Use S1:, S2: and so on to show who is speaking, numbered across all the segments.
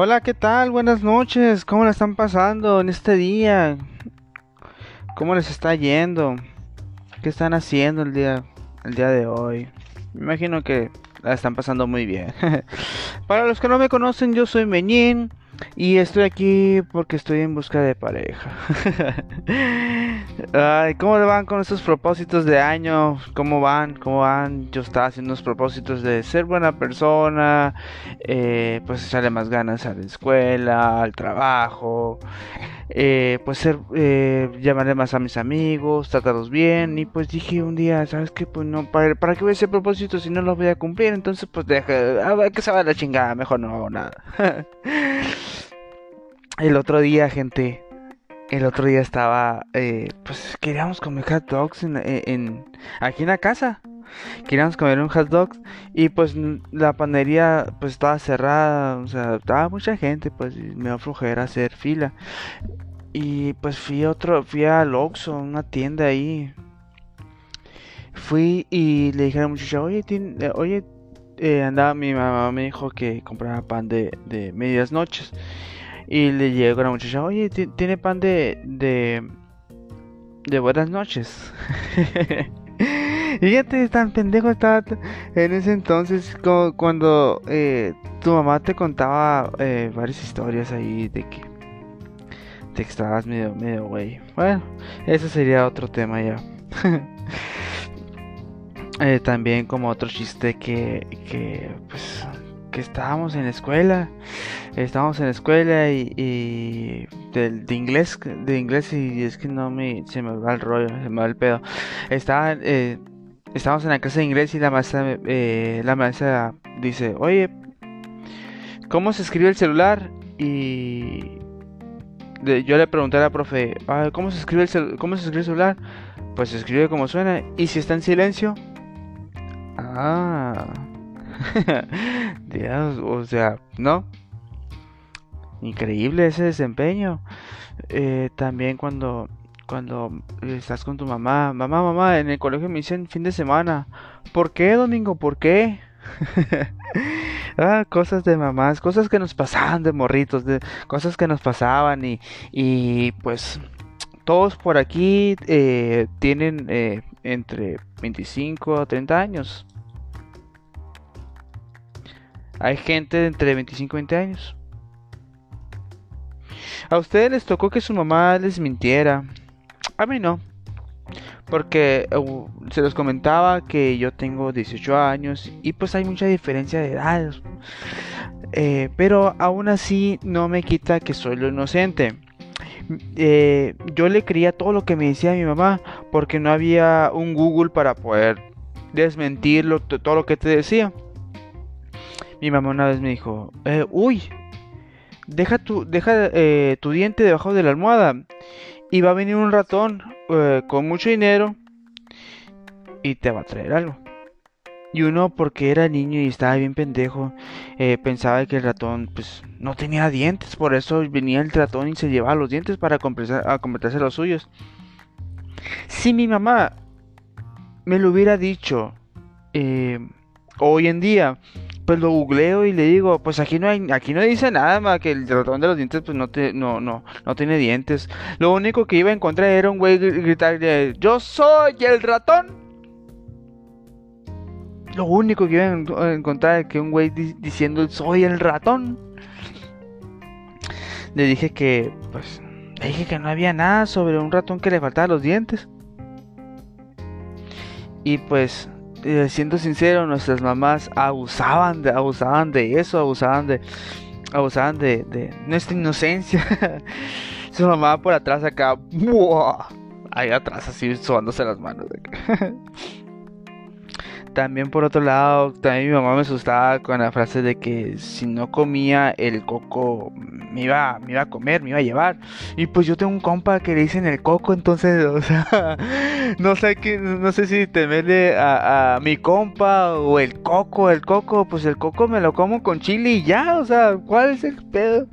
S1: Hola, ¿qué tal? Buenas noches. ¿Cómo la están pasando en este día? ¿Cómo les está yendo? ¿Qué están haciendo el día, el día de hoy? Me imagino que la están pasando muy bien. Para los que no me conocen, yo soy Meñín. Y estoy aquí porque estoy en busca de pareja. Ay, ¿cómo van con estos propósitos de año? ¿Cómo van? ¿Cómo van? Yo estaba haciendo unos propósitos de ser buena persona, eh, pues echarle más ganas a la escuela, al trabajo, eh, pues ser, eh, llamarle más a mis amigos, tratarlos bien. Y pues dije un día, ¿sabes qué? Pues no, ¿para, para qué voy a hacer propósitos si no los voy a cumplir? Entonces, pues deja, a ver que se va la chingada, mejor no hago nada. El otro día, gente, el otro día estaba, eh, pues queríamos comer hot dogs en, aquí en la casa. Queríamos comer un hot dog y pues la panadería pues estaba cerrada, o sea, estaba mucha gente, pues me a hacer fila. Y pues fui a otro, fui al Oxxo, una tienda ahí. Fui y le dije a la muchacha, oye, eh, oye, eh, andaba mi mamá me dijo que comprara pan de, de medias noches. Y le llegó a la muchacha, oye, ¿tiene pan de, de, de buenas noches? y tan pendejo estaba en ese entonces cuando eh, tu mamá te contaba eh, varias historias ahí de que te estabas medio, medio güey. Bueno, ese sería otro tema ya. Eh, también como otro chiste que, que pues que estábamos en la escuela estábamos en la escuela y, de, inglés de inglés y es que no me se me va el rollo se me va el pedo estaba eh, estábamos en la clase de inglés y la maestra eh, la maestra dice oye cómo se escribe el celular y yo le pregunté a la profe cómo se escribe el cómo se escribe el celular pues se escribe como suena y si está en silencio ah Dios, o sea, ¿no? Increíble ese desempeño. Eh, también cuando, cuando estás con tu mamá, mamá, mamá, en el colegio me dicen fin de semana. ¿Por qué, Domingo? ¿Por qué? ah, cosas de mamás, cosas que nos pasaban de morritos, de, cosas que nos pasaban y, y pues todos por aquí eh, tienen eh, entre 25 a 30 años. Hay gente de entre 25 y 20 años. A ustedes les tocó que su mamá les mintiera. A mí no. Porque uh, se los comentaba que yo tengo 18 años y pues hay mucha diferencia de edad. Eh, pero aún así no me quita que soy lo inocente. Eh, yo le creía todo lo que me decía mi mamá porque no había un Google para poder desmentirlo todo lo que te decía. Mi mamá una vez me dijo, eh, uy, deja, tu, deja eh, tu diente debajo de la almohada y va a venir un ratón eh, con mucho dinero y te va a traer algo. Y uno, porque era niño y estaba bien pendejo, pensaba que el ratón pues no tenía dientes, por eso venía el ratón y se llevaba los dientes para completarse los suyos. Si mi mamá me lo hubiera dicho hoy en día, pues lo googleo y le digo, pues aquí no hay, aquí no dice nada más que el ratón de los dientes pues no te, no, no, no tiene dientes. Lo único que iba a encontrar era un güey gritar yo soy el ratón. Lo único que iba a encontrar es que un güey diciendo soy el ratón. Le dije que, pues, le dije que no había nada sobre un ratón que le faltaba los dientes. Y pues eh, siendo sincero, nuestras mamás abusaban de, abusaban de eso, abusaban de, abusaban de, nuestra inocencia. Su mamá por atrás acá, ahí atrás así sobándose las manos. También por otro lado, también mi mamá me asustaba con la frase de que si no comía el coco me iba, me iba a comer, me iba a llevar. Y pues yo tengo un compa que le dicen el coco, entonces, o sea, no sé qué, no sé si temerle a, a mi compa o el coco, el coco, pues el coco me lo como con chile y ya, o sea, ¿cuál es el pedo?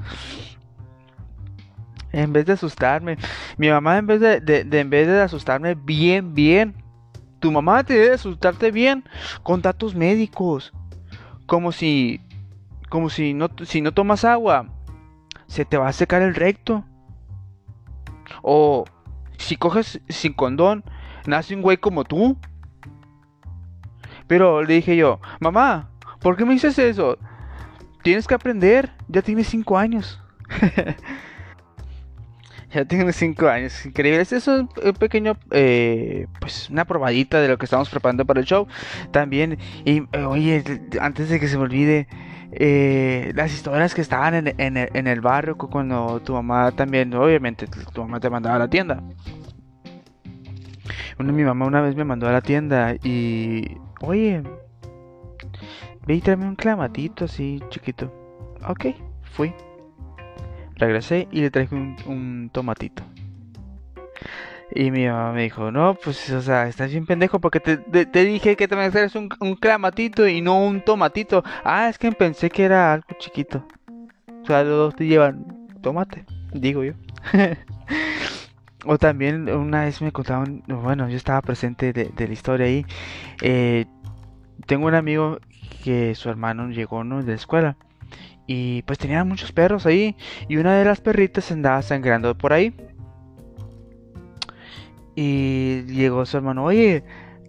S1: En vez de asustarme, mi mamá en vez de, en vez de asustarme bien, bien, tu mamá te debe asustarte bien con datos médicos. Como si, como si no, si no tomas agua, se te va a secar el recto. O si coges sin condón, nace un güey como tú. Pero le dije yo, mamá, ¿por qué me dices eso? Tienes que aprender, ya tienes 5 años. ya tienes 5 años, increíble. Este es un, pequeño, eh, pues una probadita de lo que estamos preparando para el show. También, y eh, oye, antes de que se me olvide, eh, las historias que estaban en, en, el barrio cuando tu mamá también, obviamente, tu mamá te mandaba a la tienda. Una, mi mamá una vez me mandó a la tienda y, oye, ve y tráeme un clamatito así chiquito. Ok, fui. Regresé y le traje un tomatito. Y mi mamá me dijo, no, pues, o sea, estás bien pendejo porque te, dije que te me un, un clamatito y no un tomatito. Ah, es que pensé que era algo chiquito. O sea, los dos te llevan tomate, digo yo. o también una vez me contaron, bueno, yo estaba presente de, la historia ahí. Eh, tengo un amigo que su hermano llegó ¿no? de la escuela. Y pues tenía muchos perros ahí. Y una de las perritas andaba sangrando por ahí. Y llegó su hermano, oye,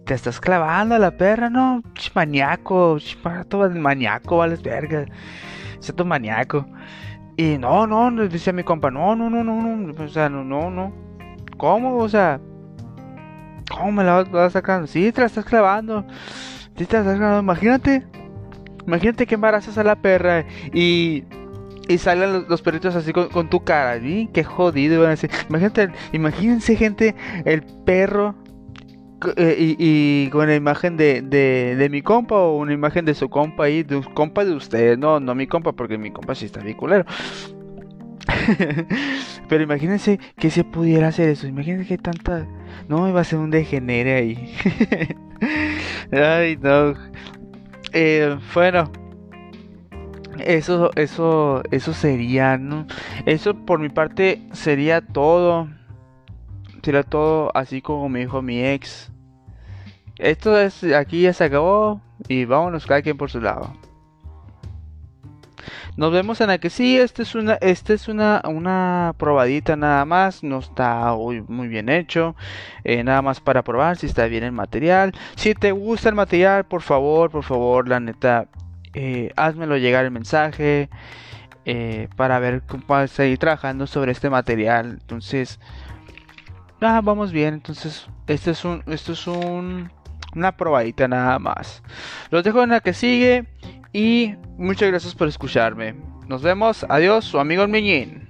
S1: te estás clavando a la perra, ¿no? Maníaco, todo maníaco, vales verga. tu maníaco. Y no, no, decía mi compa, no, no, no, no, no, o sea, no, no, no. ¿Cómo? O sea, ¿cómo me la vas, sacando? Sí, te la estás clavando. Sí, te la estás clavando. Imagínate, imagínate que embarazas a la perra y y salen los, perritos así con, tu cara. Qué jodido. Imagínate, imagínense, gente, el perro eh, y, con la imagen de, de, mi compa o una imagen de su compa ahí, de un compa de ustedes. No, no mi compa, porque mi compa sí está bien. Pero imagínense que se pudiera hacer eso. Imagínense que tanta. No, iba a ser un degenere ahí. Ay, no. Eh, bueno. Eso, eso, eso sería, ¿no? Eso por mi parte sería todo. Sería todo así como me dijo mi ex. Esto es, aquí ya se acabó y vámonos cada quien por su lado. Nos vemos en la que sí, este es una, este es una, una probadita nada más, no está muy, muy bien hecho, eh, nada más para probar si está bien el material. Si te gusta el material, por favor, por favor, la neta, eh, házmelo llegar el mensaje eh, para ver cómo seguir trabajando sobre este material. Entonces, ah, vamos bien. Entonces, este es un, esto es un, una probadita nada más. Los dejo en la que sigue y muchas gracias por escucharme. Nos vemos. Adiós, su amigo el.